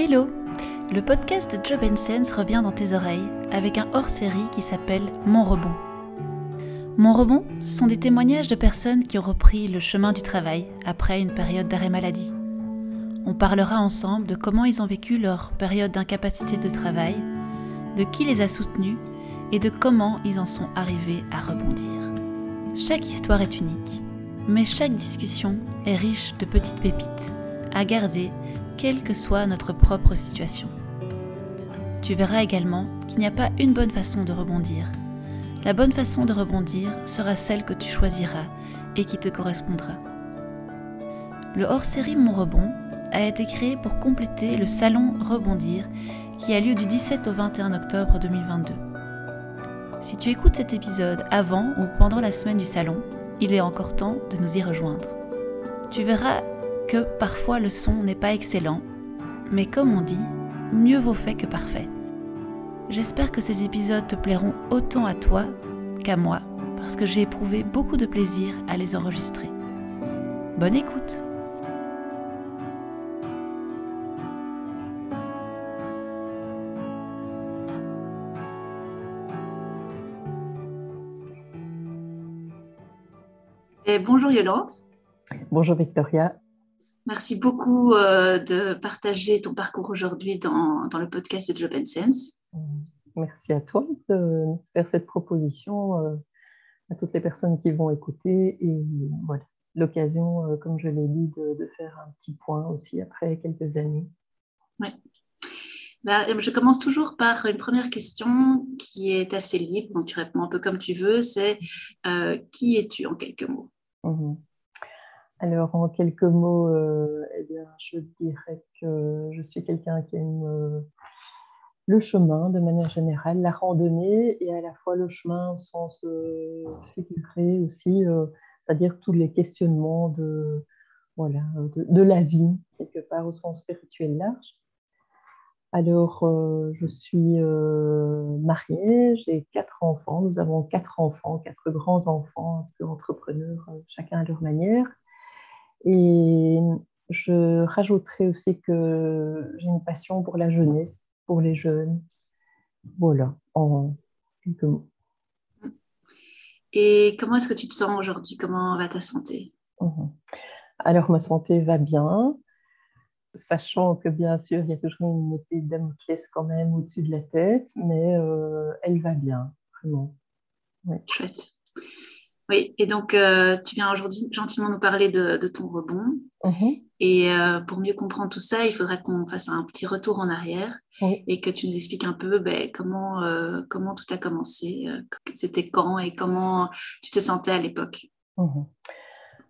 Hello Le podcast Job Sense revient dans tes oreilles avec un hors-série qui s'appelle Mon rebond. Mon rebond, ce sont des témoignages de personnes qui ont repris le chemin du travail après une période d'arrêt maladie. On parlera ensemble de comment ils ont vécu leur période d'incapacité de travail, de qui les a soutenus et de comment ils en sont arrivés à rebondir. Chaque histoire est unique, mais chaque discussion est riche de petites pépites à garder quelle que soit notre propre situation. Tu verras également qu'il n'y a pas une bonne façon de rebondir. La bonne façon de rebondir sera celle que tu choisiras et qui te correspondra. Le hors-série Mon Rebond a été créé pour compléter le salon Rebondir qui a lieu du 17 au 21 octobre 2022. Si tu écoutes cet épisode avant ou pendant la semaine du salon, il est encore temps de nous y rejoindre. Tu verras que parfois le son n'est pas excellent, mais comme on dit, mieux vaut fait que parfait. J'espère que ces épisodes te plairont autant à toi qu'à moi, parce que j'ai éprouvé beaucoup de plaisir à les enregistrer. Bonne écoute Et bonjour Yolande. Bonjour Victoria. Merci beaucoup euh, de partager ton parcours aujourd'hui dans, dans, le podcast de Job Sense. Merci à toi de faire cette proposition euh, à toutes les personnes qui vont écouter et voilà l'occasion, euh, comme je l'ai dit, de, de, faire un petit point aussi après quelques années. Ouais. Ben, je commence toujours par une première question qui est assez libre, donc tu réponds un peu comme tu veux, c'est qui es-tu en quelques mots? Mmh. Alors, en quelques mots, euh, eh bien, je dirais que je suis quelqu'un qui aime euh, le chemin de manière générale, la randonnée et à la fois le chemin au sens euh, figuré aussi, c'est-à-dire tous les questionnements de, voilà, de, la vie, quelque part au sens spirituel large. Alors, je suis mariée, j'ai quatre enfants, nous avons quatre enfants, quatre grands-enfants, un peu entrepreneurs, chacun à leur manière. Et je rajouterai aussi que j'ai une passion pour la jeunesse, pour les jeunes. Voilà, en quelques mots. Et comment est-ce que tu te sens aujourd'hui? Comment va ta santé? Mhm. Alors, ma santé va bien, sachant que bien sûr, il y a toujours une épée de Damoclès quand même au-dessus de la tête, mais euh, elle va bien, vraiment. Chouette. Oui, et donc euh, tu viens aujourd'hui gentiment nous parler de, ton rebond. Mhm. Et euh, pour mieux comprendre tout ça, il faudrait qu'on fasse un petit retour en arrière et que tu nous expliques un peu ben, comment, euh, comment tout a commencé, c'était quand et comment tu te sentais à l'époque. Mhm.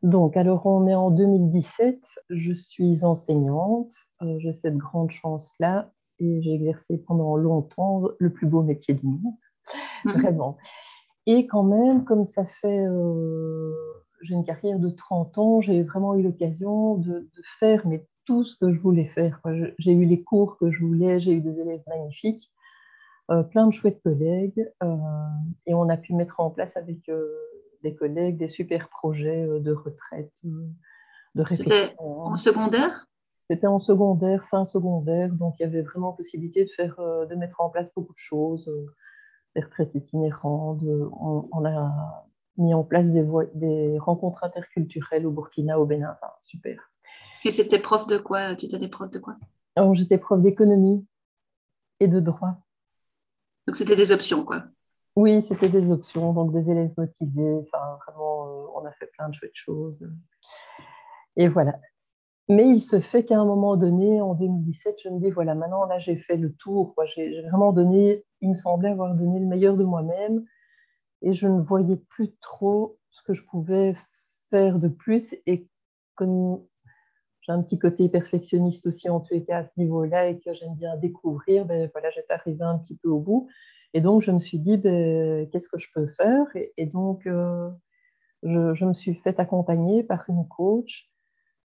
Donc, alors on est en 2017, je suis enseignante, j'ai cette grande chance-là et j'ai exercé pendant longtemps le plus beau métier du monde, mhm. vraiment. Et quand même, comme ça fait, euh, j'ai une carrière de 30 ans, j'ai vraiment eu l'occasion de, faire mais tout ce que je voulais faire. J'ai eu les cours que je voulais, j'ai eu des élèves magnifiques, euh, plein de chouettes collègues, euh, et on a pu mettre en place avec des collègues des super projets de retraite, de réflexion. C'était en secondaire? C'était en secondaire, fin secondaire, donc il y avait vraiment possibilité de, faire, de mettre en place beaucoup de choses des retraites itinérantes. On, a mis en place des, des, rencontres interculturelles au Burkina, au Bénin. super. Et c'était prof de quoi Tu étais prof de quoi? J'étais prof d'économie et de droit. Donc c'était des options, quoi Oui, c'était des options, donc des élèves motivés. Enfin, vraiment, euh, on a fait plein de chouettes choses. Et voilà. Mais il se fait qu'à un moment donné, en 2017, je me dis, voilà, maintenant, là, j'ai fait le tour. J'ai vraiment donné, il me semblait avoir donné le meilleur de moi-même. Et je ne voyais plus trop ce que je pouvais faire de plus. Et comme j'ai un petit côté perfectionniste aussi, en tous cas, à ce niveau-là, et que j'aime bien découvrir, ben, voilà, j'étais arrivée un petit peu au bout. Et donc, je me suis dit, ben, qu'est-ce que je peux faire? Et, donc, euh, je, je, me suis fait accompagner par une coach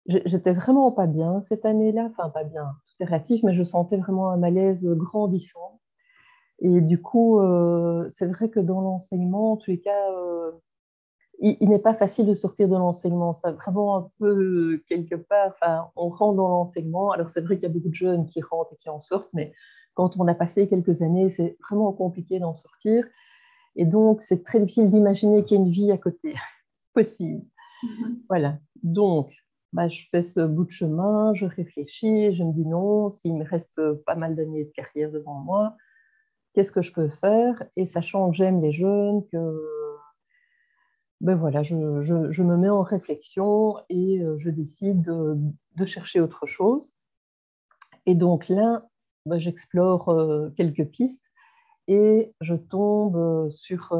J'étais vraiment pas bien cette année-là, enfin pas bien, tout est relatif, mais je sentais vraiment un malaise grandissant. Et du coup, euh, c'est vrai que dans l'enseignement, en tous les cas, euh, il, n'est pas facile de sortir de l'enseignement. Ça vraiment un peu quelque part, enfin, on rentre dans l'enseignement. Alors c'est vrai qu'il y a beaucoup de jeunes qui rentrent et qui en sortent, mais quand on a passé quelques années, c'est vraiment compliqué d'en sortir. Et donc, c'est très difficile d'imaginer qu'il y a une vie à côté possible. Mm-hmm. Voilà. Donc, bah, je fais ce bout de chemin, je réfléchis, je me dis non, s'il me reste pas mal d'années de carrière devant moi, qu'est-ce que je peux faire? Et sachant que j'aime les jeunes, ben voilà, je, me mets en réflexion et euh, je décide de, chercher autre chose. Et donc là, ben, j'explore euh, quelques pistes et je tombe euh, sur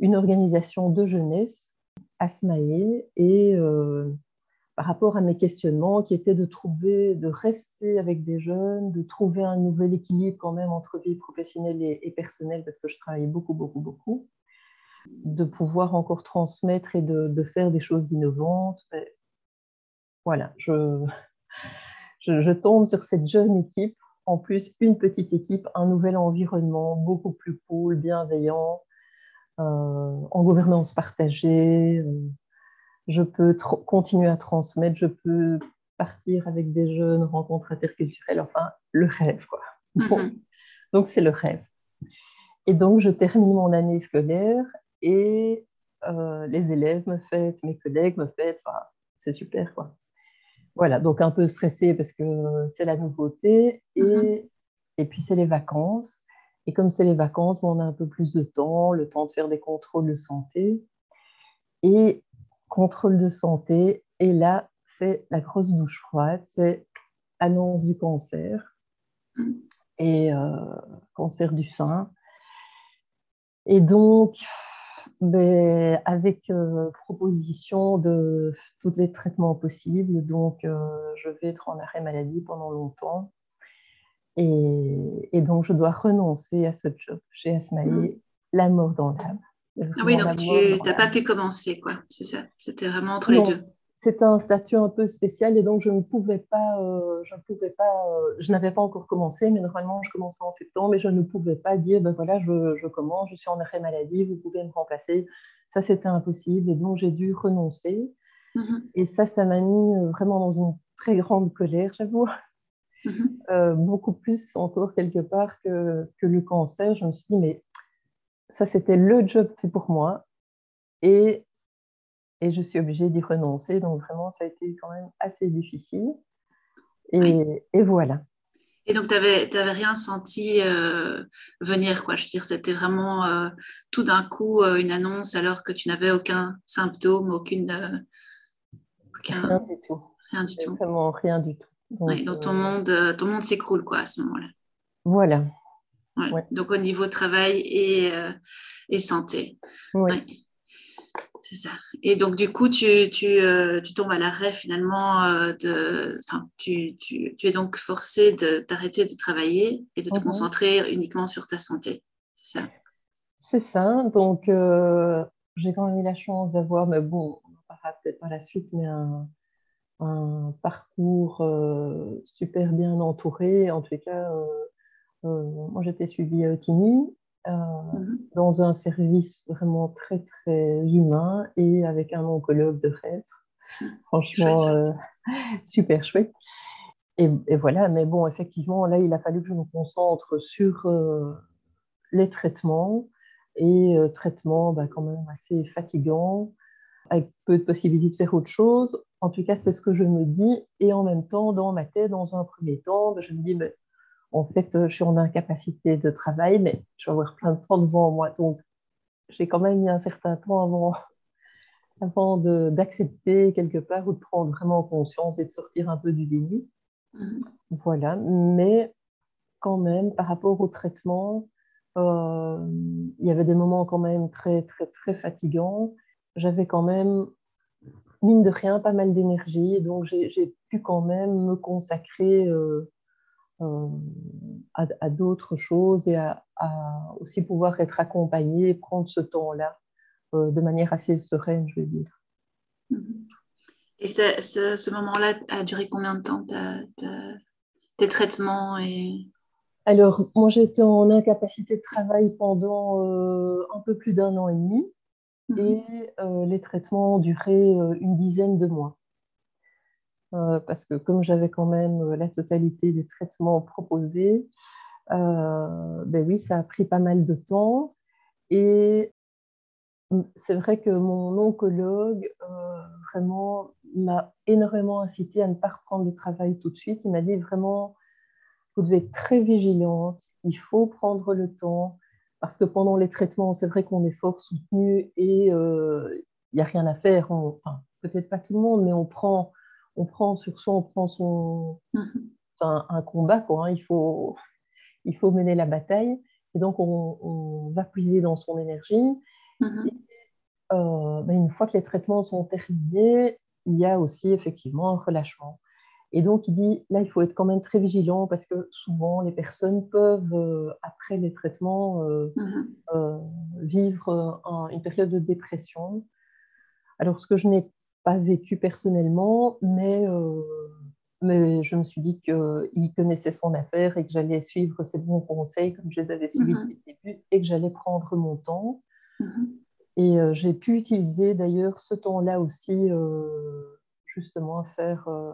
une organisation de jeunesse, Asmae, et par rapport à mes questionnements qui étaient de trouver, de rester avec des jeunes, de trouver un nouvel équilibre quand même entre vie professionnelle et, personnelle, parce que je travaillais beaucoup, beaucoup, beaucoup, de pouvoir encore transmettre et de, faire des choses innovantes. voilà, je, je, tombe sur cette jeune équipe, en plus une petite équipe, un nouvel environnement beaucoup plus cool, bienveillant, euh, en gouvernance partagée. Euh, je peux continuer à transmettre, je peux partir avec des jeunes, rencontres interculturelles, enfin, le rêve, quoi. Mm-hmm. Donc, c'est le rêve. Et donc, je termine mon année scolaire et euh, les élèves me fêtent, mes collègues me fêtent, enfin, c'est super, quoi. Voilà, donc un peu stressée parce que c'est la nouveauté et, mm-hmm. et puis c'est les vacances. Et comme c'est les vacances, on a un peu plus de temps, le temps de faire des contrôles de santé. Et contrôle de santé. Et là, c'est la grosse douche froide, c'est annonce du cancer et euh, cancer du sein. Et donc, ben, avec euh, proposition de tous les traitements possibles, donc euh, je vais être en arrêt maladie pendant longtemps. Et, et donc, je dois renoncer à ce job chez Asmaï, mmh. la mort dans l'âme. Ah oui, donc tu n'as pas pu commencer, quoi. C'est ça. C'était vraiment entre les deux. C'était un statut un peu spécial et donc je ne pouvais pas, euh, je ne pouvais pas, euh, je n'avais pas encore commencé, mais normalement je commençais en septembre et je ne pouvais pas dire, ben voilà, je, je commence, je suis en arrêt maladie, vous pouvez me remplacer. Ça, c'était impossible et donc j'ai dû renoncer. Mm-hmm. Et ça, ça m'a mis euh, vraiment dans une très grande colère, j'avoue. Mm-hmm. beaucoup plus encore quelque part que, que le cancer. Je me suis dit, mais ça, c'était le job fait pour moi. Et, et je suis obligée d'y renoncer. Donc, vraiment, ça a été quand même assez difficile. Et, et voilà. Et donc, tu n'avais rien senti euh, venir, quoi. Je veux dire, c'était vraiment euh, tout d'un coup euh, une annonce alors que tu n'avais aucun symptôme, aucune. Rien du tout. Rien du tout. Vraiment rien du tout. Donc, ton monde, ton monde s'écroule, quoi, à ce moment-là. Voilà. Donc au niveau travail et, euh, et santé. C'est ça. Et donc du coup, tu, tu, euh, tu tombes à l'arrêt finalement. Euh, de, tu, tu, tu, es donc forcé d'arrêter de, travailler et de te mhm. concentrer uniquement sur ta santé. C'est ça. C'est ça. Donc j'ai quand même eu la chance d'avoir, mais bon, on en parlera peut-être par la suite, mais un, un parcours super bien entouré. En tout cas euh, moi, j'étais suivie à Otigny, euh, mhm. dans un service vraiment très, très humain et avec un oncologue de rêve. Franchement, euh, super chouette. Et, voilà, mais bon, effectivement, là, il a fallu que je me concentre sur les traitements et traitements bah, quand même assez fatigants, avec peu de possibilités de faire autre chose. En tout cas, c'est ce que je me dis. Et en même temps, dans ma tête, dans un premier temps, bah, je me dis, mais en fait, euh, je suis en incapacité de travail, mais je vais avoir plein de temps devant moi. Donc, j'ai quand même mis un certain temps avant, avant d'accepter quelque part ou de prendre vraiment conscience et de sortir un peu du déni. Mm-hmm. Voilà. Mais quand même, par rapport au traitement, euh, il y avait des moments quand même très, très, très fatigants. J'avais quand même, mine de rien, pas mal d'énergie. Donc, j'ai pu quand même me consacrer. Euh, euh, à, d'autres choses et à, aussi pouvoir être accompagné, prendre ce temps-là euh, de manière assez sereine, je veux dire. Mm-hmm. Et ce, moment-là a duré combien de temps tes traitements et... Alors, moi, j'étais en incapacité de travail pendant euh, un peu plus d'un an et demi. mhm. et les traitements duraient une dizaine de mois. Parce que comme j'avais quand même la totalité des traitements proposés, ben oui, ça a pris pas mal de temps. Et c'est vrai que mon oncologue vraiment m'a énormément incité à ne pas reprendre le travail tout de suite. Il m'a dit vraiment, vous devez être très vigilante, il faut prendre le temps, parce que pendant les traitements, c'est vrai qu'on est fort soutenu et il n'y a rien à faire. enfin, peut-être pas tout le monde, mais on prend, on prend sur soi, on prend son, mm-hmm. un, combat. Quoi, hein. il, faut, il faut mener la bataille. Et donc, on, va puiser dans son énergie. Mm-hmm. Euh, ben, une fois que les traitements sont terminés, il y a aussi effectivement un relâchement. Et donc, il dit, là, il faut être quand même très vigilant parce que souvent, les personnes peuvent, euh, après les traitements, euh, mm-hmm. vivre une période de dépression. Alors, ce que je n'ai pas vécu personnellement, mais, mais je me suis dit qu'il connaissait son affaire et que j'allais suivre ses bons conseils comme je les avais suivis mm-hmm. depuis le début et que j'allais prendre mon temps. Mm-hmm. Et euh, j'ai pu utiliser d'ailleurs ce temps-là aussi euh, justement à faire euh,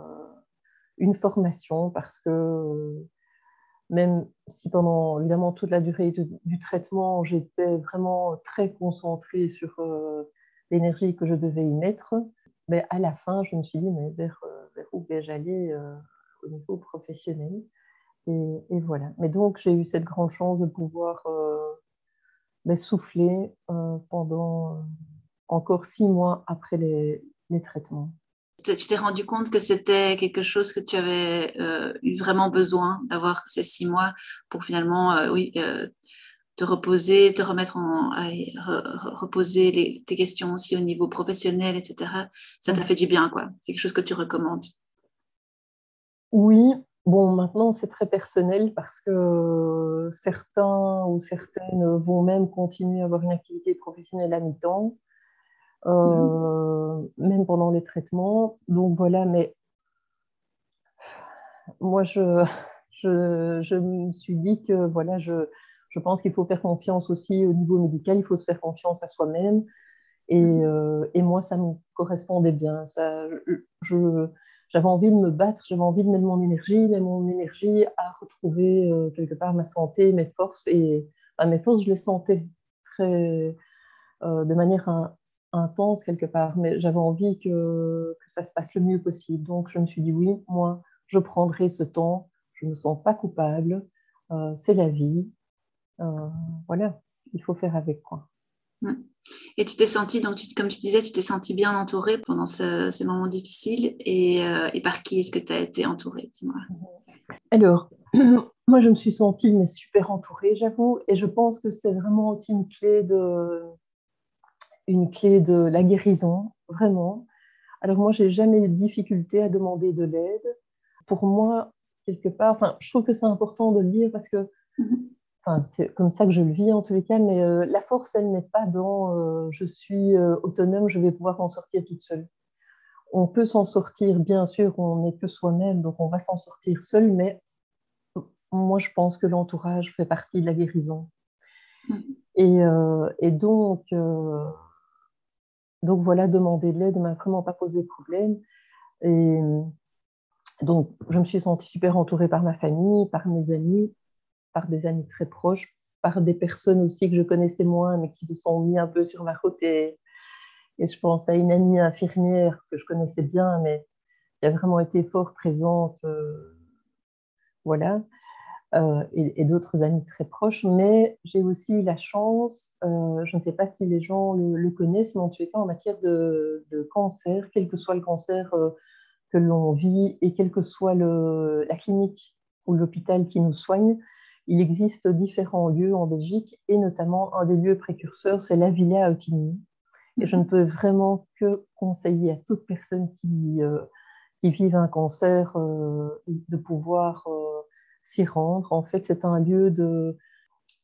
une formation parce que même si pendant évidemment toute la durée du, traitement, j'étais vraiment très concentrée sur l'énergie que je devais y mettre, à la fin, je me suis dit, mais vers, où vais-je aller au niveau professionnel? Et, voilà. Mais donc, j'ai eu cette grande chance de pouvoir mais souffler euh, pendant euh, encore six mois après les, traitements. Tu t'es rendu compte que c'était quelque chose que tu avais euh, eu vraiment besoin d'avoir ces six mois pour finalement, oui, te reposer, te remettre en, reposer les, tes questions aussi au niveau professionnel, etc. Ça t'a fait du bien, quoi. C'est quelque chose que tu recommandes. Oui, Bon, maintenant, c'est très personnel parce que certains ou certaines vont même continuer à avoir une activité professionnelle à mi-temps, euh, même pendant les traitements. Donc voilà, mais moi, je, je, me suis dit que voilà, je, je pense qu'il faut faire confiance aussi au niveau médical, il faut se faire confiance à soi-même. Et, euh, et, moi, ça me correspondait bien. Ça, je, j'avais envie de me battre, j'avais envie de mettre mon énergie, mais mon énergie à retrouver euh, quelque part ma santé, mes forces. Et mes forces, je les sentais très, euh, de manière intense quelque part, mais j'avais envie que, que, ça se passe le mieux possible. Donc je me suis dit oui, moi, je prendrai ce temps, je ne me sens pas coupable, euh, c'est la vie. Voilà, il faut faire avec quoi. Et tu t'es senti, donc comme tu disais, tu t'es senti bien entourée pendant ces moments difficiles. Euh, et, par qui est-ce que tu as été entourée Dis-moi? Alors, moi, je me suis sentie mais super entourée, j'avoue. Et je pense que c'est vraiment aussi une clé de, une clé de la guérison, vraiment. Alors, moi, j'ai jamais eu de difficulté à demander de l'aide. Pour moi, quelque part, enfin, je trouve que c'est important de le dire parce que. Mm-hmm c'est comme ça que je le vis en tous les cas, mais euh, la force, elle n'est pas dans euh, je suis euh, autonome, je vais pouvoir m'en sortir toute seule. On peut s'en sortir, bien sûr, on n'est que soi-même, donc on va s'en sortir seul, mais moi, je pense que l'entourage fait partie de la guérison. Mmh. Et, et, donc, donc, voilà, demander de l'aide ne m'a vraiment pas posé problème. Et donc, je me suis sentie super entourée par ma famille, par mes amis, par des amis très proches, par des personnes aussi que je connaissais moins, mais qui se sont mis un peu sur ma route. Et, je pense à une amie infirmière que je connaissais bien, mais qui a vraiment été fort présente. Euh, voilà. Euh, et, d'autres amis très proches. Mais j'ai aussi eu la chance, euh, je ne sais pas si les gens le, connaissent, mais en tout cas en matière de, cancer, quel que soit le cancer que l'on vit et quelle que soit la clinique ou l'hôpital qui nous soigne, il existe différents lieux en Belgique et notamment un des lieux précurseurs, c'est la Villa à Otigny. Et je ne peux vraiment que conseiller à toute personne qui, euh, qui vive un cancer euh, de pouvoir euh, s'y rendre. En fait, c'est un lieu de,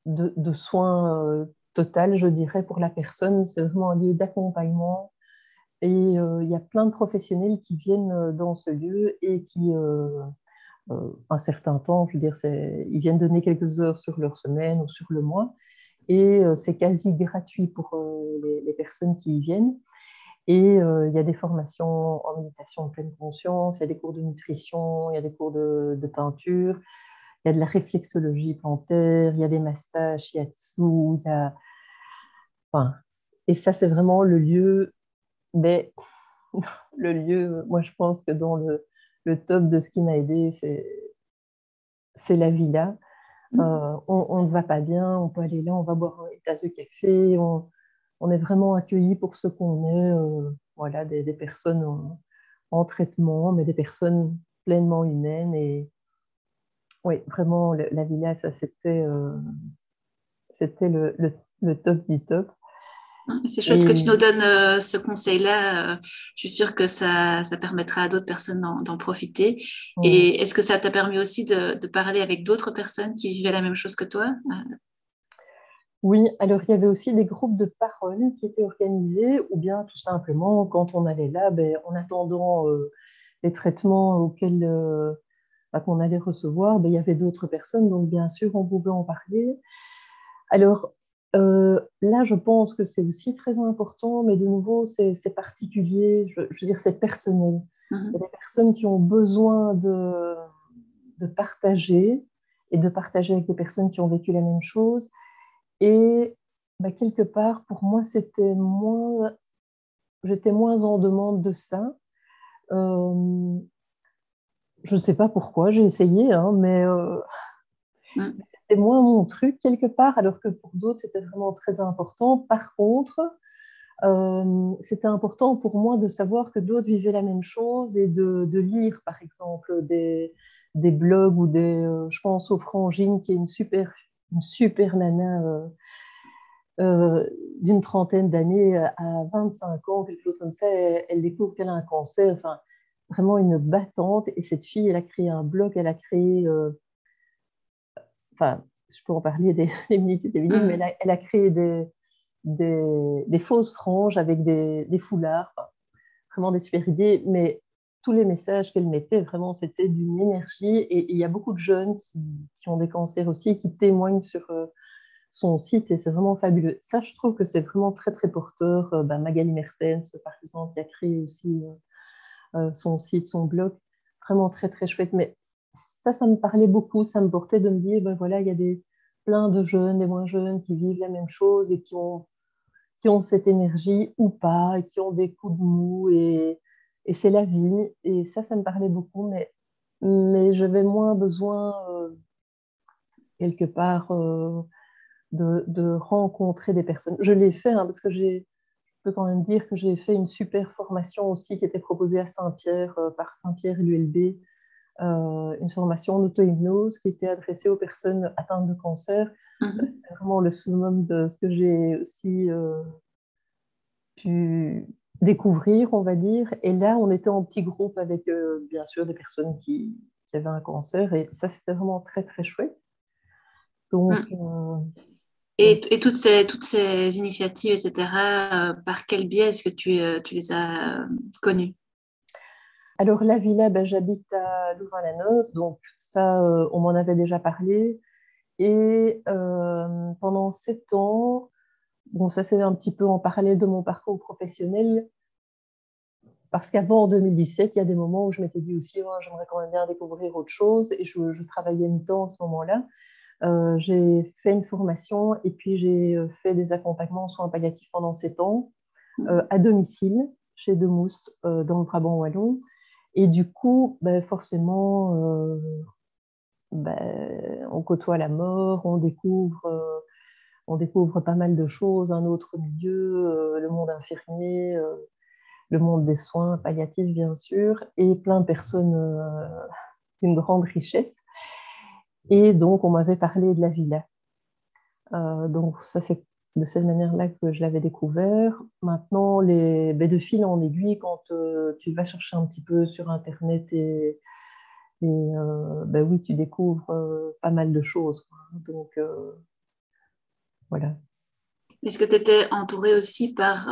de, soins total, je dirais, pour la personne. C'est vraiment un lieu d'accompagnement. Et il y a plein de professionnels qui viennent dans ce lieu et qui euh, un certain temps, je veux dire, ils viennent donner quelques heures sur leur semaine ou sur le mois. Et c'est quasi gratuit pour les, personnes qui y viennent. Et il y a des formations en méditation de pleine conscience, il y a des cours de nutrition, il y a des cours de, de peinture, il y a de la réflexologie plantaire, il y a des massages shiatsu, il y a... Enfin, et ça, c'est vraiment le lieu, mais le lieu, moi je pense que dans le, le top de ce qui m'a aidé, c'est la villa. Mmh. Euh, on ne va pas bien, on peut aller là, on va boire une tasse de café, on, on est vraiment accueilli pour ce qu'on est, euh, voilà, des, des personnes en, en, traitement, mais des personnes pleinement humaines et, oui, vraiment, la villa, ça, c'était euh, c'était le, le, top du top. Ah, c'est chouette que tu nous donnes euh, ce conseil-là. Euh, je suis sûre que ça, ça permettra à d'autres personnes d'en profiter. Et est-ce que ça t'a permis aussi de, de parler avec d'autres personnes qui vivaient la même chose que toi Oui, alors il y avait aussi des groupes de parole qui étaient organisés, ou bien tout simplement, quand on allait là, ben, en attendant les traitements auxquels qu'on allait recevoir, ben, il y avait d'autres personnes, donc bien sûr, on pouvait en parler. Alors euh, là, je pense que c'est aussi très important, mais de nouveau, c'est particulier, je, veux dire, c'est personnel. Mhm. Il y a des personnes qui ont besoin de, de partager et de partager avec des personnes qui ont vécu la même chose. Et ben, quelque part, pour moi, c'était moins, j'étais moins en demande de ça. Euh, je ne sais pas pourquoi, j'ai essayé, hein, mais euh, mm. C'était moins mon truc quelque part, alors que pour d'autres, c'était vraiment très important. Par contre, euh, c'était important pour moi de savoir que d'autres vivaient la même chose et de, lire, par exemple, des, des blogs ou des. Euh, je pense aux Frangine, qui est une super, une super nana. d'une trentaine d'années à 25 ans, quelque chose comme ça, elle, elle découvre qu'elle a un cancer. Enfin, vraiment une battante. Et cette fille, elle a créé un blog, elle a créé, euh, enfin, je peux en parler des, des minutes et des minutes, mais elle a, créé des, des, fausses franges avec des, foulards, vraiment des super idées. Mais tous les messages qu'elle mettait, vraiment, c'était d'une énergie. Et il y a beaucoup de jeunes qui, qui, ont des cancers aussi, qui témoignent sur euh, son site et c'est vraiment fabuleux. Ça, je trouve que c'est vraiment très, très porteur. Euh, ben, Magali Mertens, par exemple, qui a créé aussi euh, son site, son blog, vraiment très très chouette. Mais ça, ça me parlait beaucoup, ça me portait de me dire, ben voilà, il y a des, plein de jeunes, des moins jeunes qui vivent la même chose et qui ont, qui ont cette énergie ou pas, et qui ont des coups de mou et, et c'est la vie. Et ça, ça me parlait beaucoup, mais, mais j'avais moins besoin, euh, quelque part, euh, de, de, rencontrer des personnes. Je l'ai fait hein, parce que j'ai peux quand même dire que j'ai fait une super formation aussi qui était proposée à Saint-Pierre euh, par Saint-Pierre l'ULB, une formation d'auto-hypnose qui était adressée aux personnes atteintes de cancer. Mhm. c'était vraiment le summum de ce que j'ai aussi euh, pu découvrir, on va dire. Et là, on était en petit groupe avec, bien sûr, des personnes qui, qui, avaient un cancer. Et ça, c'était vraiment très, très chouette. Donc, mhm. Et, toutes, ces, toutes ces initiatives, etc., euh, par quel biais est-ce que tu, euh, tu, les as euh, connues? Alors, la villa, ben, j'habite à Louvain-la-Neuve, donc ça, on m'en avait déjà parlé. Et pendant sept ans, bon, ça c'est un petit peu en parallèle de mon parcours professionnel, parce qu'avant, en 2017, il y a des moments où je m'étais dit aussi, oh, j'aimerais quand même bien découvrir autre chose, et je, je travaillais mi-temps en ce moment-là. Euh, j'ai fait une formation et puis j'ai euh, fait des accompagnements en soins palliatifs pendant sept ans mmh. euh, à domicile chez Demousse dans le Brabant wallon. Et du coup, ben, forcément, ben, on côtoie la mort, on découvre, on découvre pas mal de choses, un autre milieu, le monde infirmier, le monde des soins palliatifs, bien sûr, et plein de personnes d'une grande richesse. Et donc, on m'avait parlé de la villa. Euh, donc, ça, c'est de cette manière-là que je l'avais découvert. Maintenant, les, ben, de fil en aiguille, quand euh, tu vas chercher un petit peu sur Internet et, et euh, ben oui, tu découvres pas mal de choses. Donc, voilà. Est-ce que tu étais entourée aussi par,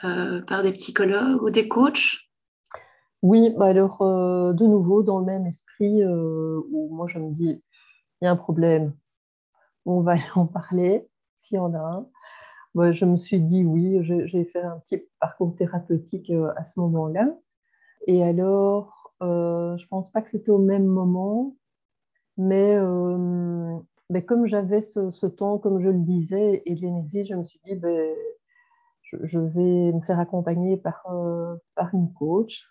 par des psychologues ou des coachs? Oui, bah alors euh, de nouveau dans le même esprit euh, où moi je me dis il y a un problème, on va en parler s'il y en a un. Moi, je me suis dit oui, j'ai fait un petit parcours thérapeutique euh, à ce moment-là. Et alors, euh, je pense pas que c'était au même moment, mais, euh, mais comme j'avais ce, temps, comme je le disais, et de l'énergie, je me suis dit, ben, je, vais me faire accompagner par, par une coach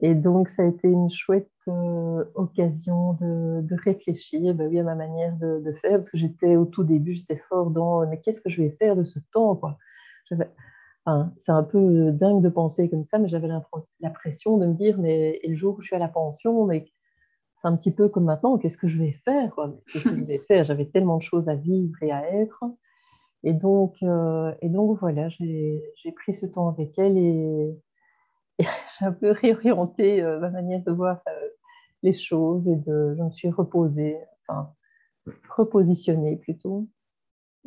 et donc, ça a été une chouette euh, occasion de, réfléchir bah oui, à ma manière de, faire, parce que j'étais au tout début, j'étais fort dans mais qu'est-ce que je vais faire de ce temps quoi? C'est un peu dingue de penser comme ça, mais j'avais l'impression de me dire mais et le jour où je suis à la pension, mais c'est un petit peu comme maintenant, qu'est-ce que je vais faire Qu'est-ce que je vais faire? J'avais tellement de choses à vivre et à être. Et donc, euh, et donc voilà, j'ai pris ce temps avec elle et, j'ai un peu réorienté euh, ma manière de voir euh, les choses et de, je me suis reposée, enfin, repositionnée plutôt.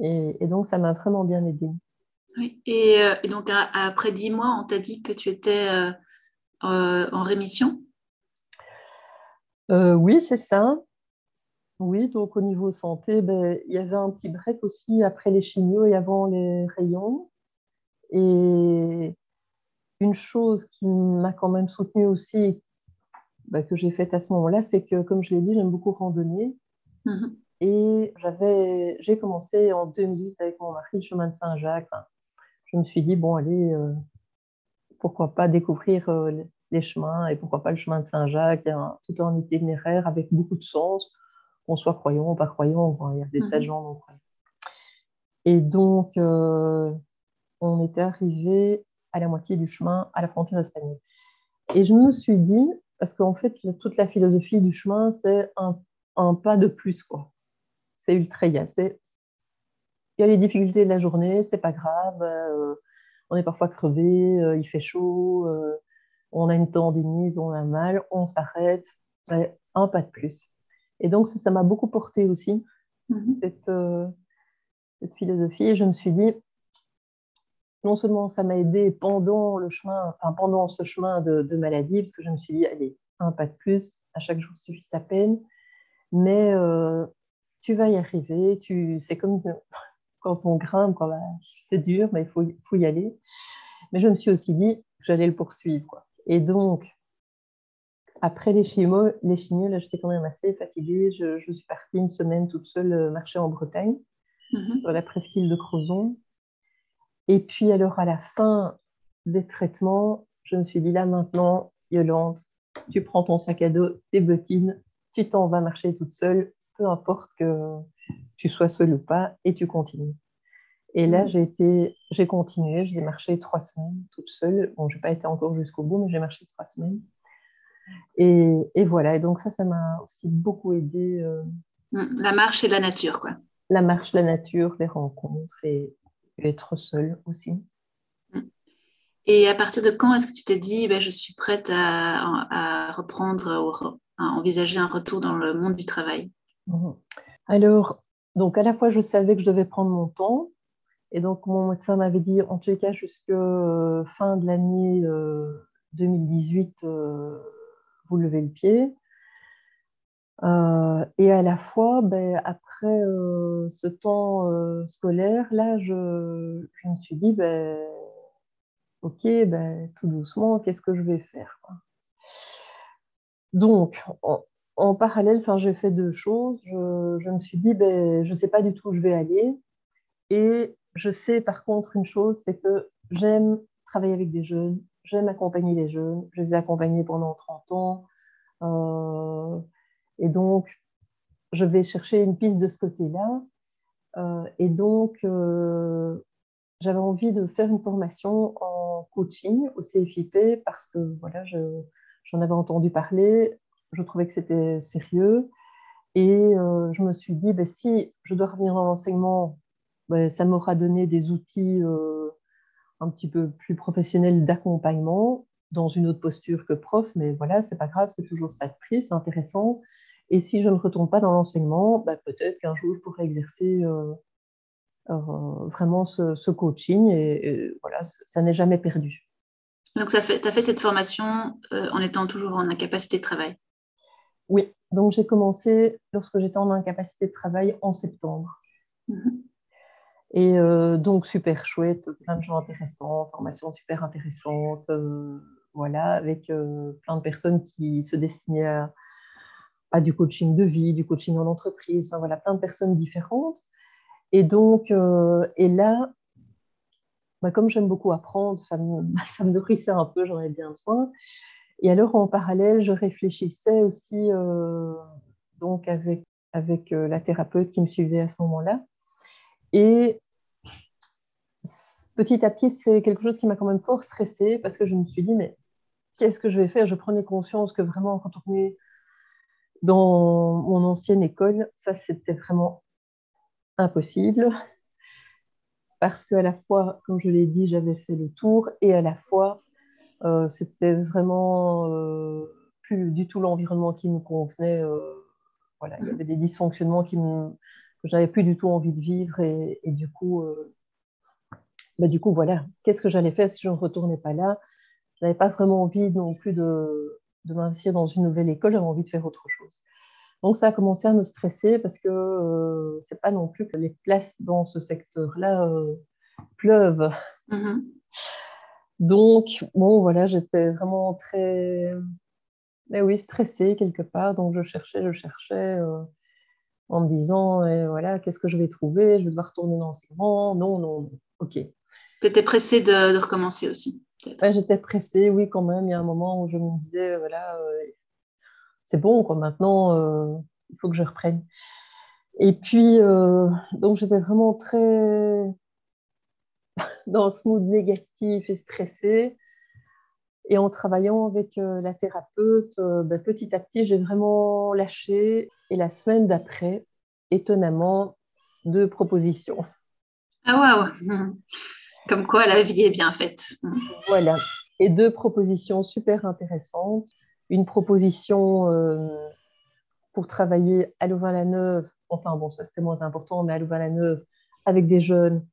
Et, donc, ça m'a vraiment bien aidée. Oui. Et, euh, donc, après dix mois, on t'a dit que tu étais en rémission? Oui, c'est ça. Oui, donc au niveau santé, ben, il y avait un petit break aussi après les chimios et avant les rayons. Et une chose qui m'a quand même soutenue aussi, bah, que j'ai faite à ce moment-là, c'est que, comme je l'ai dit, j'aime beaucoup randonner. Mhm. Et j'avais, j'ai commencé en 2008 avec mon mari le chemin de Saint-Jacques. je me suis dit, bon, allez, euh, pourquoi pas découvrir euh, les chemins et pourquoi pas le chemin de Saint-Jacques, tout un itinéraire avec beaucoup de sens, qu'on soit croyant ou pas croyant. Il y a des tas de mhm. gens non croyants. Et donc, euh, on était arrivé à la moitié du chemin à la frontière espagnole. Et je me suis dit, parce qu'en fait, toute la philosophie du chemin, c'est un, pas de plus. quoi. C'est ultra c'est il y a les difficultés de la journée, c'est pas grave, euh, on est parfois crevé, euh, il fait chaud, euh, on a une tendinite, on a mal, on s'arrête, un pas de plus. Et donc ça m'a beaucoup porté aussi, mm-hmm. cette, cette, philosophie. Et je me suis dit, non seulement ça m'a aidé pendant le chemin, enfin pendant ce chemin de, maladie, parce que je me suis dit, allez, un pas de plus, à chaque jour suffit sa peine, mais euh, tu vas y arriver, tu, c'est comme quand on grimpe, c'est dur, mais il faut, faut, y aller. Mais je me suis aussi dit que j'allais le poursuivre. Quoi. Et donc, après les chimios, les chimios là, j'étais quand même assez fatiguée. Je, suis partie une semaine toute seule euh, marcher en Bretagne, mm-hmm. sur la presqu'île de Crozon. Et puis, alors, à la fin des traitements, je me suis dit, là maintenant, Yolande, tu prends ton sac à dos, tes bottines, tu t'en vas marcher toute seule, peu importe que tu sois seule ou pas, et tu continues. Et là, j'ai été, j'ai continué, j'ai marché trois semaines toute seule. Bon, je n'ai pas été encore jusqu'au bout, mais j'ai marché trois semaines. Et, et, voilà, et donc ça, ça m'a aussi beaucoup aidé. Euh, la marche et la nature, quoi. La marche, la nature, les rencontres et, être seule aussi. Et à partir de quand est-ce que tu t'es dit, ben, je suis prête à, reprendre, à envisager un retour dans le monde du travail? Mhm. Alors, donc à la fois, je savais que je devais prendre mon temps. Et donc, mon médecin m'avait dit, en tous les cas, jusqu'à euh, fin de l'année 2018, euh, euh, vous levez le pied. Euh, et à la fois, ben, après euh, ce temps euh, scolaire, là, je, me suis dit, ben, ok, ben, tout doucement, qu'est-ce que je vais faire Donc, en, parallèle, j'ai fait deux choses. Je, je, me suis dit, je ne sais pas du tout où je vais aller. Et je sais par contre une chose, c'est que j'aime travailler avec des jeunes, j'aime accompagner les jeunes. Je les ai accompagnés pendant 30 ans. Et donc, je vais chercher une piste de ce côté-là. Euh, et donc, euh, j'avais envie de faire une formation en coaching au CFIP parce que voilà, j'en avais entendu parler, je trouvais que c'était sérieux. Et euh, je me suis dit, ben, si je dois revenir dans l'enseignement, ben, ça m'aura donné des outils un petit peu plus professionnels d'accompagnement dans une autre posture que prof, mais voilà, c'est pas grave, c'est toujours ça de prix, c'est intéressant. Et si je ne retourne pas dans l'enseignement, bah, peut-être qu'un jour je pourrais exercer euh, euh, vraiment ce, coaching et, voilà, ça n'est jamais perdu. Donc, tu as fait cette formation euh, en étant toujours en incapacité de travail? Oui, donc j'ai commencé lorsque j'étais en incapacité de travail en septembre. Mhm. Et euh, donc, super chouette, plein de gens intéressants, formation super intéressante, euh, voilà, avec euh, plein de personnes qui se destinaient à, du coaching de vie, du coaching en entreprise, enfin voilà, plein de personnes différentes. Et donc, et là, bah, comme j'aime beaucoup apprendre, ça me, ça me nourrissait un peu, j'en avais bien besoin. Et alors, en parallèle, je réfléchissais aussi donc avec, avec la thérapeute qui me suivait à ce moment-là. Et petit à petit, c'est quelque chose qui m'a quand même fort stressée parce que je me suis dit, mais qu'est-ce que je vais faire? Je prenais conscience que vraiment, est dans mon ancienne école, ça, c'était vraiment impossible. Parce qu'à la fois, comme je l'ai dit, j'avais fait le tour et à la fois, euh, c'était vraiment euh, plus du tout l'environnement qui me convenait. Euh, voilà, il y avait des dysfonctionnements qui me, que j'avais plus du tout envie de vivre et, et du coup, bah, du coup, voilà, qu'est-ce que j'allais faire si je ne retournais pas là? Je n'avais pas vraiment envie non plus de, de m'investir dans une nouvelle école, j'avais envie de faire autre chose. Donc ça a commencé à me stresser parce que euh, c'est pas non plus que les places dans ce secteur-là euh, pleuvent. Mm-hmm. Donc bon voilà, j'étais vraiment très, mais oui, stressée quelque part. Donc je cherchais, je cherchais euh, en me disant et voilà, qu'est-ce que je vais trouver? Je vais devoir retourner dans ces rangs Non, non. Ok. Tu étais pressée de, recommencer aussi J'étais pressée, oui, quand même. Il y a un moment où je me disais, voilà, euh, c'est bon, quoi. maintenant, euh, il faut que je reprenne. Et puis, euh, donc, j'étais vraiment très dans ce mood négatif et stressé. Et en travaillant avec la thérapeute, ben, petit à petit, j'ai vraiment lâché. Et la semaine d'après, étonnamment, deux propositions. Ah waouh comme quoi la vie est bien faite. Voilà. Et deux propositions super intéressantes. Une proposition euh, pour travailler à Louvain-la-Neuve, enfin bon, ça c'était moins important, mais à louvain avec des jeunes,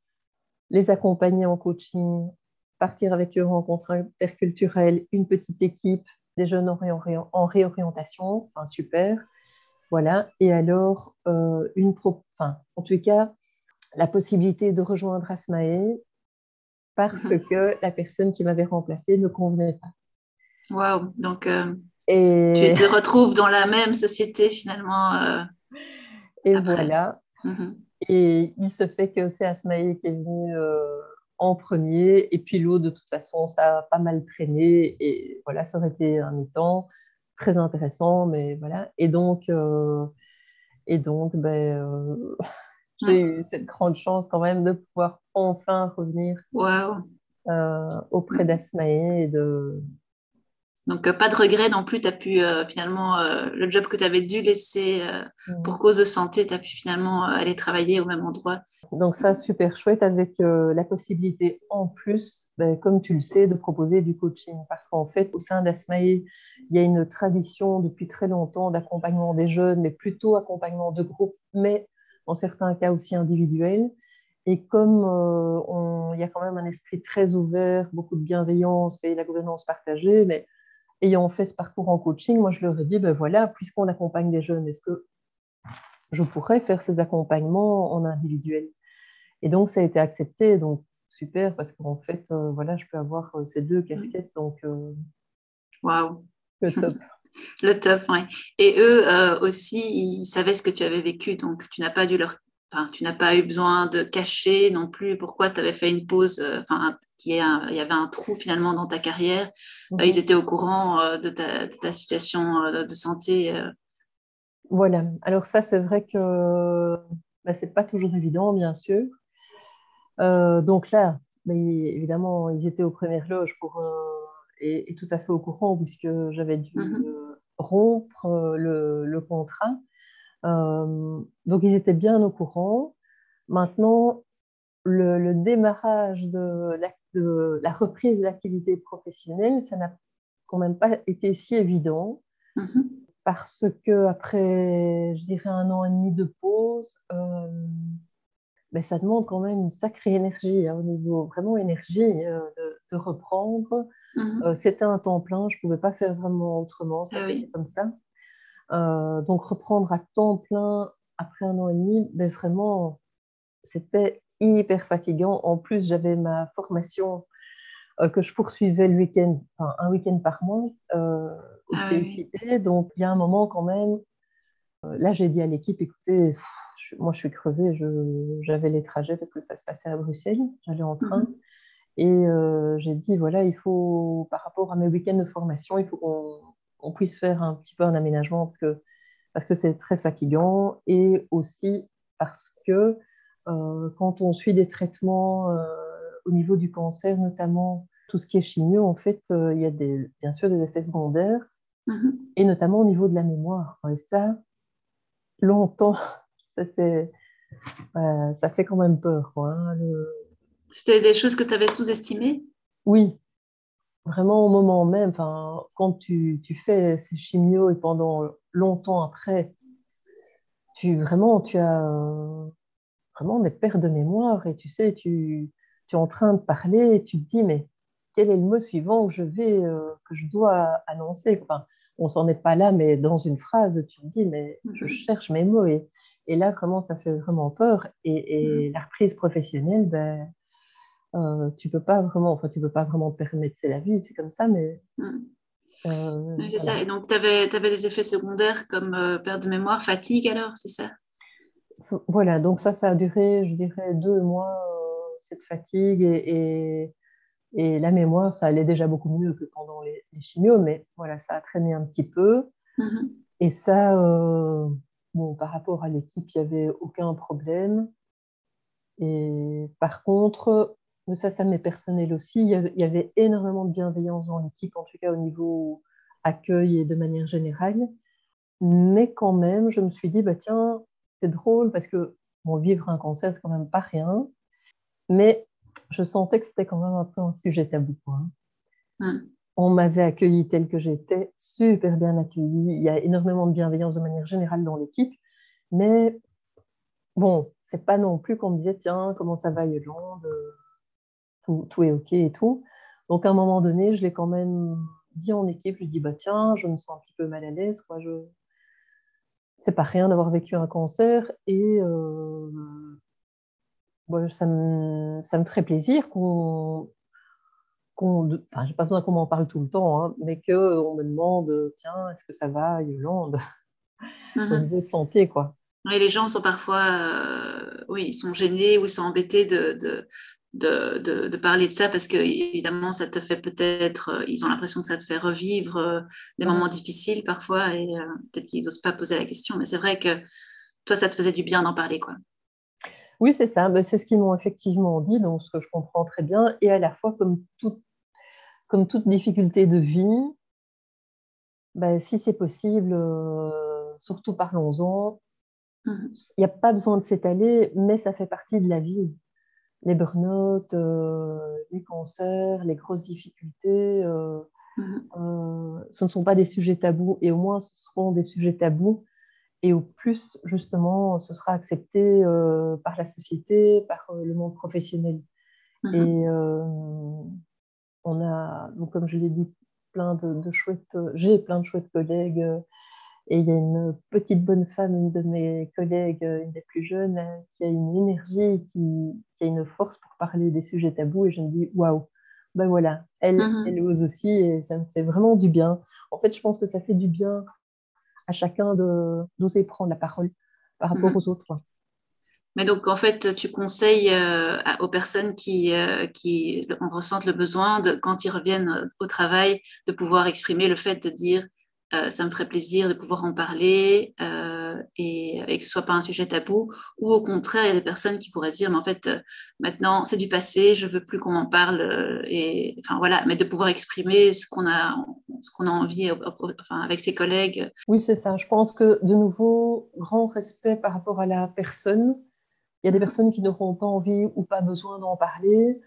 les accompagner en coaching, partir avec eux en rencontre interculturelle, une petite équipe, des jeunes en, réorientation, enfin super. Voilà. Et alors, euh, une pro... enfin, en tout cas, la possibilité de rejoindre Asmae parce mhm. que la personne qui m'avait remplacée ne convenait pas. Waouh, donc euh, tu te retrouves dans la même société finalement. Euh, et voilà. Mhm. Et il se fait que c'est Asmaï qui est venu euh, en premier, et puis l'autre, de toute façon, ça a pas mal traîné, et voilà, ça aurait été un mi-temps très intéressant, mais voilà. Et donc, et donc ben, j'ai eu cette grande chance quand même de pouvoir enfin revenir euh, auprès d'Asmae et de... Donc, euh, pas de regret non plus, tu as pu euh, finalement, le job que tu avais dû laisser mm. pour cause de santé, tu as pu finalement aller travailler au même endroit. Donc, ça, super chouette avec la possibilité en plus, ben, comme tu le sais, de proposer du coaching. Parce qu'en fait, au sein d'Asmae, il y a une tradition depuis très longtemps d'accompagnement des jeunes, mais plutôt accompagnement de groupe, mais en certains cas aussi individuels. Et comme euh, il y a quand même un esprit très ouvert, beaucoup de bienveillance et la gouvernance partagée, mais ayant fait ce parcours en coaching, moi je leur ai dit, ben voilà, puisqu'on accompagne des jeunes, est-ce que je pourrais faire ces accompagnements en individuel? Et donc ça a été accepté, donc super, parce qu'en fait, euh, voilà, je peux avoir euh, ces deux casquettes, donc waouh, le top. le top, oui. Et eux aussi, ils savaient ce que tu avais vécu, donc tu n'as pas dû leur tu n'as pas eu besoin de cacher non plus pourquoi tu avais fait une pause, euh, enfin, qu'il y, avait un trou finalement dans ta carrière. Euh, ils mhm. étaient au courant euh, de, ta, situation de santé. Voilà. Alors ça, c'est vrai que bah, ce n'est pas toujours évident, bien sûr. donc là, mais évidemment, ils étaient aux premières loges pour, et, tout à fait au courant puisque j'avais dû mhm. rompre le, le contrat. Euh, donc, ils étaient bien au courant. Maintenant, le, démarrage de la, reprise de l'activité professionnelle, ça n'a quand même pas été si évident. Mm-hmm. Parce que après, je dirais, un an et demi de pause, euh, ben, ça demande quand même une sacrée énergie, hein, au niveau vraiment énergie, euh, de, reprendre. Mm-hmm. C'était un temps plein, je ne pouvais pas faire vraiment autrement, ça ah comme ça. Euh, donc reprendre à temps plein après un an et demi, ben vraiment, c'était hyper fatigant. En plus, j'avais ma formation euh, que je poursuivais le week-end, enfin un week-end par mois euh, au ah CUFIP. Donc, il y a un moment quand même, euh, là, j'ai dit à l'équipe, écoutez, moi, je suis crevée, j'avais les trajets parce que ça se passait à Bruxelles, j'allais en train. Mhm. Et j'ai dit, voilà, il faut, par rapport à mes week-ends de formation, il faut qu'on puisse faire un petit peu un aménagement parce que parce que c'est très fatigant et aussi parce que quand on suit des traitements euh, au niveau du cancer, notamment tout ce qui est chimio, en fait, euh, il y a des, bien sûr des effets secondaires, mm-hmm. et notamment au niveau de la mémoire. Et ça, longtemps, ça, ça fait quand même peur. Hein, C'était des choses que tu avais sous-estimées? Oui, vraiment au moment même. Quand tu, tu fais ces chimios et pendant longtemps après, tu vraiment, tu as vraiment des pertes de mémoire et tu sais, tu, tu es en train de parler et tu te dis, mais quel est le mot suivant que je vais, euh, que je dois annoncer? Enfin, On s'en est pas là, mais dans une phrase, tu te dis, mais je mhm. cherche mes mots. Et, et là, comment ça fait vraiment peur? Et, et mhm. la reprise professionnelle, ben, euh, tu peux pas vraiment, enfin, tu peux pas vraiment permettre, c'est la vie, c'est comme ça, mais mhm. Euh, c'est ça. Et donc, tu avais, des effets secondaires comme perte de mémoire, fatigue alors, c'est ça? Voilà, donc ça, ça a duré, je dirais, deux mois, euh, cette fatigue. Et, et, la mémoire, ça allait déjà beaucoup mieux que pendant les, les chimios, mais voilà, ça a traîné un petit peu. Mm-hmm. Et ça, bon, par rapport à l'équipe, il n'y avait aucun problème. Et par contre, ça, ça m'est personnel aussi. Il y, avait, énormément de bienveillance dans l'équipe, en tout cas au niveau accueil et de manière générale. Mais quand même, je me suis dit, bah, tiens, c'est drôle parce que bon, vivre un cancer, c'est quand même pas rien. Mais je sentais que c'était quand même un peu un sujet tabou. Hum. On m'avait accueilli tel que j'étais, super bien accueilli. Il y a énormément de bienveillance de manière générale dans l'équipe. Mais bon, c'est pas non plus qu'on me disait, tiens, comment ça va, Yolande tout, est OK et tout. Donc, à un moment donné, je l'ai quand même dit en équipe, je dis, bah tiens, je me sens un petit peu mal à l'aise, quoi. Je... C'est pas rien d'avoir vécu un cancer et euh... ça, me... ça me ferait plaisir qu'on enfin, j'ai pas besoin qu'on m'en parle tout le temps, hein, mais qu'on me demande, tiens, est-ce que ça va, Yolande? Au mm-hmm. niveau santé, quoi. Et les gens sont parfois, euh, oui, ils sont gênés ou ils sont embêtés de, de, de, de, parler de ça parce que évidemment ça te fait peut-être euh, ils ont l'impression que ça te fait revivre euh, des moments difficiles parfois et euh, peut-être qu'ils n'osent pas poser la question. Mais c'est vrai que toi ça te faisait du bien d'en parler quoi. Oui c'est ça. Ben, c'est ce qu'ils m'ont effectivement dit donc ce que je comprends très bien et à la fois comme tout, comme toute difficulté de vie ben, si c'est possible surtout parlons-en. Mmh. il n'y a pas besoin de s'étaler mais ça fait partie de la vie les burn-out, euh, les cancers, les grosses difficultés, euh, mhm. euh, ce ne sont pas des sujets tabous et au moins ce seront des sujets tabous et au plus justement ce sera accepté par la société, par le monde professionnel. Mhm. Et on a, donc, comme je l'ai dit, plein de, de chouettes, j'ai plein de chouettes collègues et il y a une petite bonne femme, une de mes collègues, une des plus jeunes, qui a une énergie, qui, qui a une force pour parler des sujets tabous. Et je me dis, waouh, ben voilà, elle, mhm. elle ose aussi et ça me fait vraiment du bien. En fait, je pense que ça fait du bien à chacun d'oser prendre la parole par rapport mhm. aux autres. Mais donc, en fait, tu conseilles euh, aux personnes qui, euh, qui ressentent le besoin, de, quand ils reviennent au travail, de pouvoir exprimer le fait de dire euh, ça me ferait plaisir de pouvoir en parler euh, et, que ce soit pas un sujet tabou. Ou au contraire, il y a des personnes qui pourraient se dire, mais en fait, euh, maintenant, c'est du passé, je veux plus qu'on en parle. enfin, voilà, mais de pouvoir exprimer ce qu'on a, ce a envie enfin, avec ses collègues. Oui, c'est ça. Je pense que, de nouveau, grand respect par rapport à la personne. Il y a des personnes qui n'auront pas envie ou pas besoin d'en parler.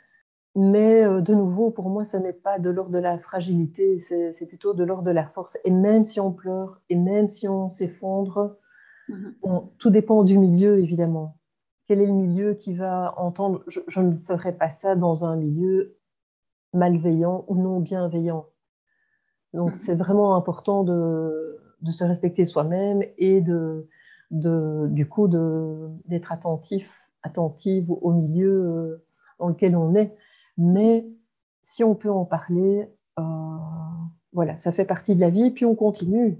Mais euh, de nouveau, pour moi, ça n'est pas de l'ordre de la fragilité, c'est plutôt de l'ordre de la force. Et même si on pleure, et même si on s'effondre, mhm. tout dépend du milieu, évidemment. Quel est le milieu qui va entendre je, ne ferai pas ça dans un milieu malveillant ou non bienveillant. Donc, mhm. c'est vraiment important de, de se respecter soi-même et de, de, du coup d'être attentif attentive au milieu dans lequel on est. Mais si on peut en parler, voilà, ça fait partie de la vie, et puis on continue.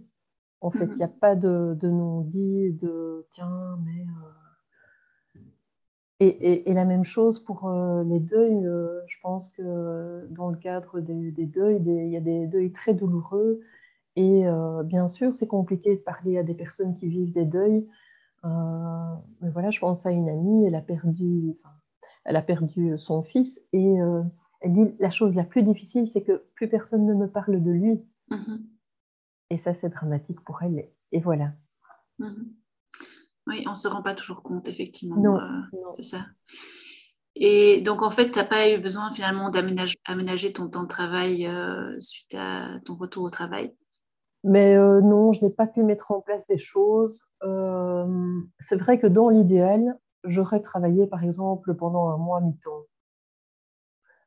En fait, il n'y a mhm. pas de, non-dit, de tiens, mais. Et, la même chose pour les deuils. je pense que dans le cadre des, deuils, il y a des deuils très douloureux. Et bien sûr, c'est compliqué de parler à des personnes qui vivent des deuils. mais voilà, je pense à une amie, elle a perdu, elle a perdu son fils et elle dit la chose la plus difficile, c'est que plus personne ne me parle de lui. Mhm. Et ça, c'est dramatique pour elle. Et voilà. Mhm. Oui, on ne se rend pas toujours compte, effectivement. Non, euh, c'est ça. Et donc, en fait, tu n'as pas eu besoin finalement d'aménager ton temps de travail euh, suite à ton retour au travail? Mais euh, non, je n'ai pas pu mettre en place des choses. c'est vrai que dans l'idéal, j'aurais travaillé, par exemple, pendant un mois mi-temps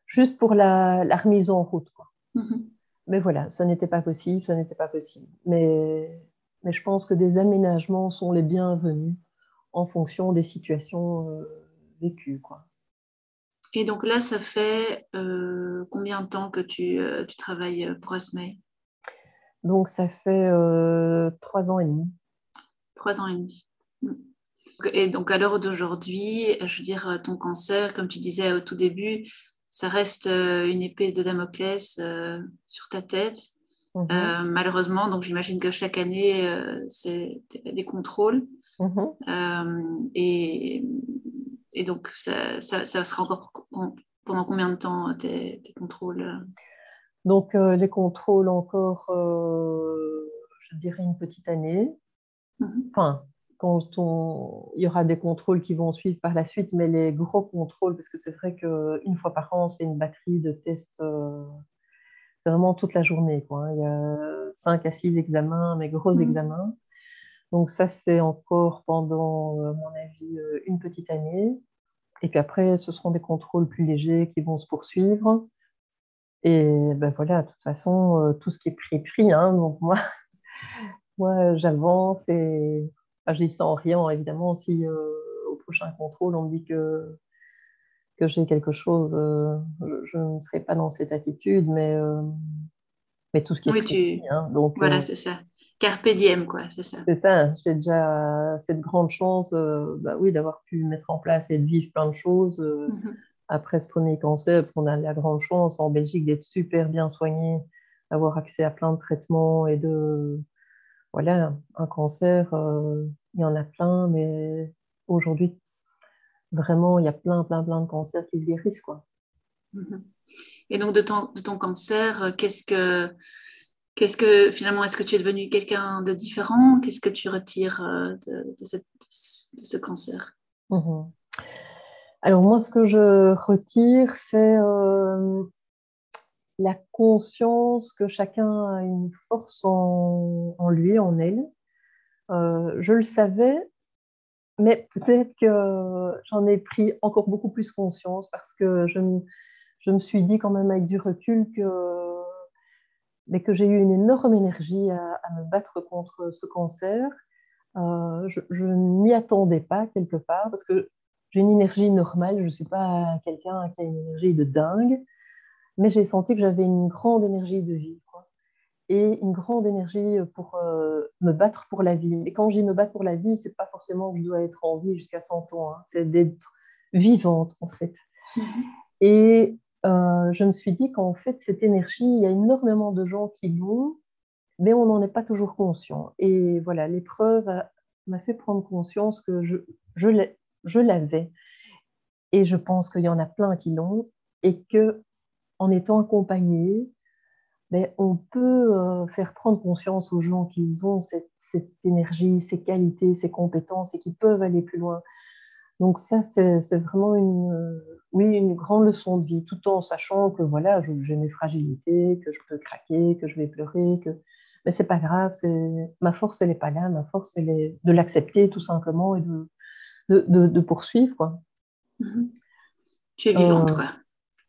juste pour la, remise en route. Quoi. Mhm. Mais voilà, ça n'était pas possible, ça n'était pas possible. Mais, mais je pense que des aménagements sont les bienvenus en fonction des situations euh, vécues. Quoi. Et donc là, ça fait euh, combien de temps que tu, euh, tu travailles pour Asmei? Donc ça fait trois ans et demi. Trois ans et demi. Et donc à l'heure d'aujourd'hui, je veux dire, ton cancer, comme tu disais au tout début, ça reste euh, une épée de Damoclès euh, sur ta tête. Mhm. Euh, malheureusement, donc j'imagine que chaque année, c'est des contrôles. Mhm. Et, et, donc, ça, ça, sera encore pendant combien de temps tes, contrôles? Donc, les contrôles encore, je dirais une petite année. Mhm. Enfin, quand on, il y aura des contrôles qui vont suivre par la suite, mais les gros contrôles, parce que c'est vrai qu'une fois par an, c'est une batterie de tests, euh, c'est vraiment toute la journée. Quoi, hein. Il y a 5 à 6 examens, mais gros mmh. examens. Donc ça, c'est encore pendant, à mon avis, euh, une petite année. Et puis après, ce seront des contrôles plus légers qui vont se poursuivre. Et ben voilà, de toute façon, euh, tout ce qui est pris, pris. Hein, donc moi, moi j'avance et je dis sans rien, évidemment, si euh, au prochain contrôle, on me dit que, que j'ai quelque chose, euh, je, ne serai pas dans cette attitude, mais, euh, mais tout ce qui est oui, hein, donc, Voilà, c'est ça. Carpe diem, quoi, c'est ça. C'est ça, j'ai déjà cette grande chance bah, oui, d'avoir pu mettre en place et de vivre plein de choses mhm. après ce premier cancer, parce qu'on a la grande chance en Belgique d'être super bien soigné, d'avoir accès à plein de traitements et de, voilà, un cancer, euh, il y en a plein, mais aujourd'hui, vraiment, il y a plein, plein, plein de cancers qui se guérissent. Quoi. Mhm. Et donc, de ton, de ton cancer, euh, qu'est-ce que, qu'est-ce que finalement, est-ce que tu es devenu quelqu'un de différent? Qu'est-ce que tu retires euh, de, de, ce cancer? Mhm. Alors, moi, ce que je retire, c'est la conscience que chacun a une force en, lui, en elle. Euh, je le savais, mais peut-être que j'en ai pris encore beaucoup plus conscience parce que je me, suis dit quand même avec du recul que, mais que j'ai eu une énorme énergie à, me battre contre ce cancer. Euh, je, je ne m'y attendais pas quelque part parce que j'ai une énergie normale, je ne suis pas quelqu'un qui a une énergie de dingue mais j'ai senti que j'avais une grande énergie de vie et une grande énergie pour euh, me battre pour la vie. Et quand je dis me battre pour la vie, c'est pas forcément que je dois être en vie jusqu'à 100 ans, hein. c'est d'être vivante en fait. Mhm. Et euh, je me suis dit qu'en fait, cette énergie, il y a énormément de gens qui l'ont, mais on n'en est pas toujours conscient. Et voilà, l'épreuve m'a fait prendre conscience que je, je l'avais. Et je pense qu'il y en a plein qui l'ont et que en étant accompagné, ben, on peut euh, faire prendre conscience aux gens qu'ils ont cette, énergie, ces qualités, ces compétences et qu'ils peuvent aller plus loin. Donc ça, c'est vraiment une, euh, oui, une grande leçon de vie, tout en sachant que voilà, j'ai mes fragilités, que je peux craquer, que je vais pleurer, que mais c'est pas grave, ma force elle n'est pas là, ma force elle est de l'accepter tout simplement et de, de, poursuivre quoi. Mm-hmm. Tu es vivante euh, quoi.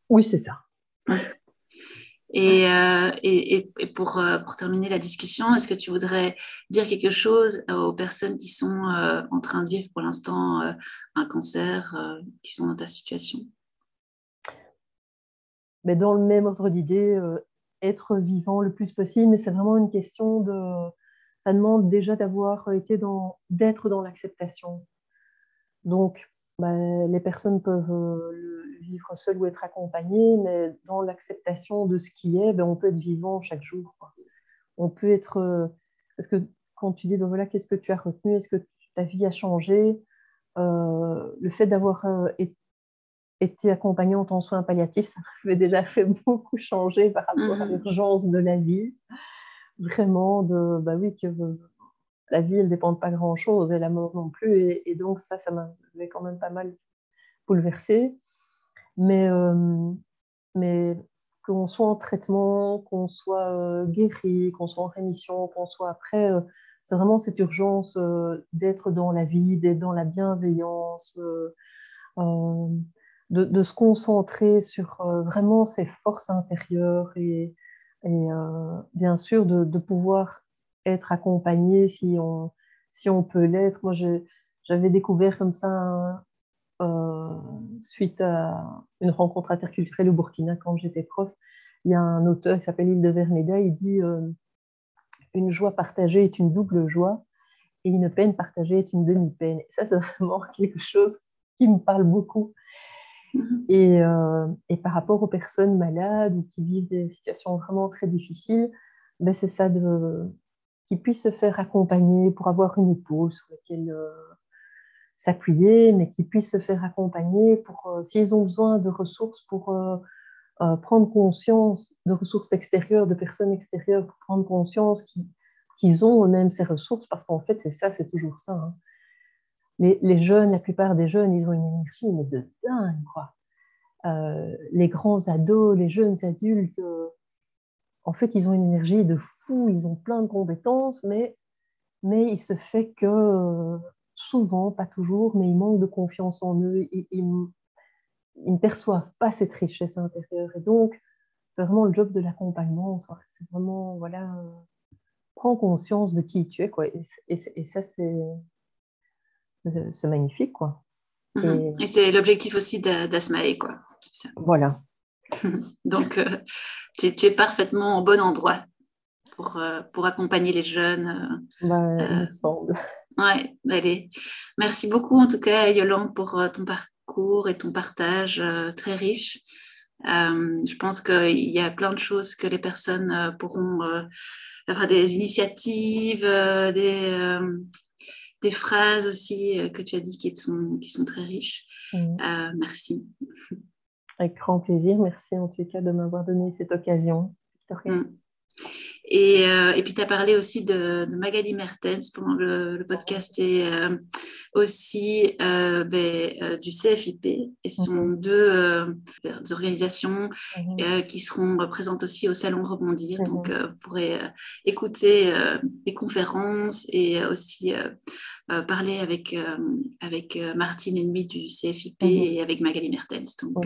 Oui, c'est ça. Et, euh, et, et, pour, euh, pour, terminer la discussion, est-ce que tu voudrais dire quelque chose aux personnes qui sont euh, en train de vivre pour l'instant un cancer, qui sont dans ta situation? Mais Dans le même ordre d'idée, être vivant le plus possible, mais c'est vraiment une question de... Ça demande déjà d'avoir été dans... d'être dans l'acceptation. Donc, bah, les personnes peuvent le vivre seul ou être accompagné, mais dans l'acceptation de ce qui est, ben, on peut être vivant chaque jour. On peut être. Euh, parce que quand tu dis, ben voilà, qu'est-ce que tu as retenu Est-ce que ta vie a changé euh, Le fait d'avoir euh, été accompagnante en soins palliatifs, ça m'avait déjà fait beaucoup changer par rapport à mmh. l'urgence de la vie. Vraiment, de, bah oui, que la vie, elle dépend pas grand-chose, et la mort non plus. Et, donc, ça, ça m'avait quand même pas mal bouleversée. Mais, euh, mais qu'on soit en traitement, qu'on soit euh, guéri, qu'on soit en rémission, qu'on soit après, euh, c'est vraiment cette urgence d'être dans la vie, d'être dans la bienveillance, de, se concentrer sur vraiment ses forces intérieures et, et bien sûr de, pouvoir être accompagné si on, si on peut l'être. Moi, j'avais découvert comme ça euh, suite à une rencontre interculturelle au Burkina quand j'étais prof. Il y a un auteur qui s'appelle Hilde Verneda, il dit euh, Une joie partagée est une double joie et une peine partagée est une demi-peine. ça, c'est vraiment quelque chose qui me parle beaucoup. Mm-hmm. Et, euh, et, par rapport aux personnes malades ou qui vivent des situations vraiment très difficiles, ben c'est ça de qu'ils puissent se faire accompagner pour avoir une épaule sur laquelle s'appuyer, mais qu'ils puissent se faire accompagner pour, euh, s'ils ont besoin de ressources pour euh, euh, prendre conscience de ressources extérieures, de personnes extérieures, pour prendre conscience qu'ils ont eux-mêmes ces ressources, parce qu'en fait, c'est ça, c'est toujours ça. Hein. Les, les, jeunes, la plupart des jeunes, ils ont une énergie, mais de dingue, quoi. les grands ados, les jeunes adultes, en fait, ils ont une énergie de fou, ils ont plein de compétences, mais, mais il se fait que souvent, pas toujours, mais ils manquent de confiance en eux, ils, ils, ne perçoivent pas cette richesse intérieure. Et donc, c'est vraiment le job de l'accompagnement. C'est vraiment, voilà, euh, prends conscience de qui tu es, quoi. Et, et, ça, c'est magnifique, quoi. Mhm. Et, c'est l'objectif aussi d'Asmae, quoi. Voilà. donc, euh, tu, es parfaitement au bon endroit pour, euh, pour accompagner les jeunes. Bah, il me semble. Ouais, allez. Merci beaucoup en tout cas, Yolande, pour euh, ton parcours et ton partage euh, très riche. Euh, je pense qu'il y a plein de choses que les personnes pourront avoir des initiatives, des, des phrases aussi que tu as dit qui sont, qui sont très riches. Mmh. merci. Avec grand plaisir. Merci en tout cas de m'avoir donné cette occasion, Victoria. Et, euh, et puis, tu as parlé aussi de, de Magali Mertens pendant le, le podcast et euh, aussi euh, ben, du CFIP. Et ce sont mhm. deux, organisations mhm. qui seront présentes aussi au Salon Rebondir. Donc, mhm. vous pourrez écouter les conférences et aussi parler avec, avec Martine Ennemi du CFIP et avec Magali Mertens. Donc,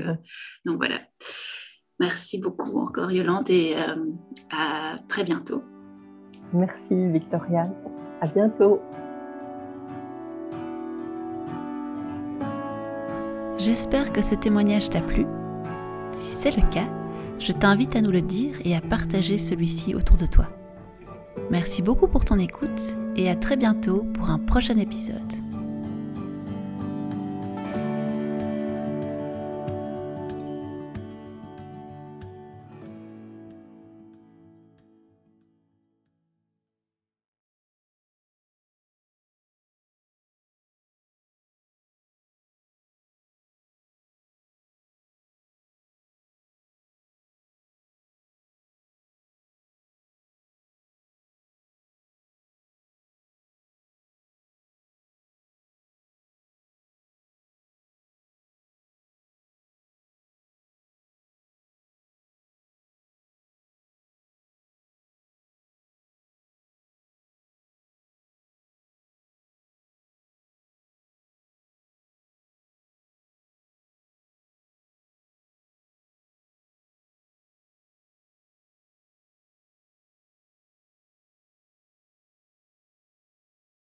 donc voilà. Merci beaucoup encore Yolande et euh, à très bientôt. Merci Victoria. À bientôt. J'espère que ce témoignage t'a plu. Si c'est le cas, je t'invite à nous le dire et à partager celui-ci autour de toi. Merci beaucoup pour ton écoute et à très bientôt pour un prochain épisode.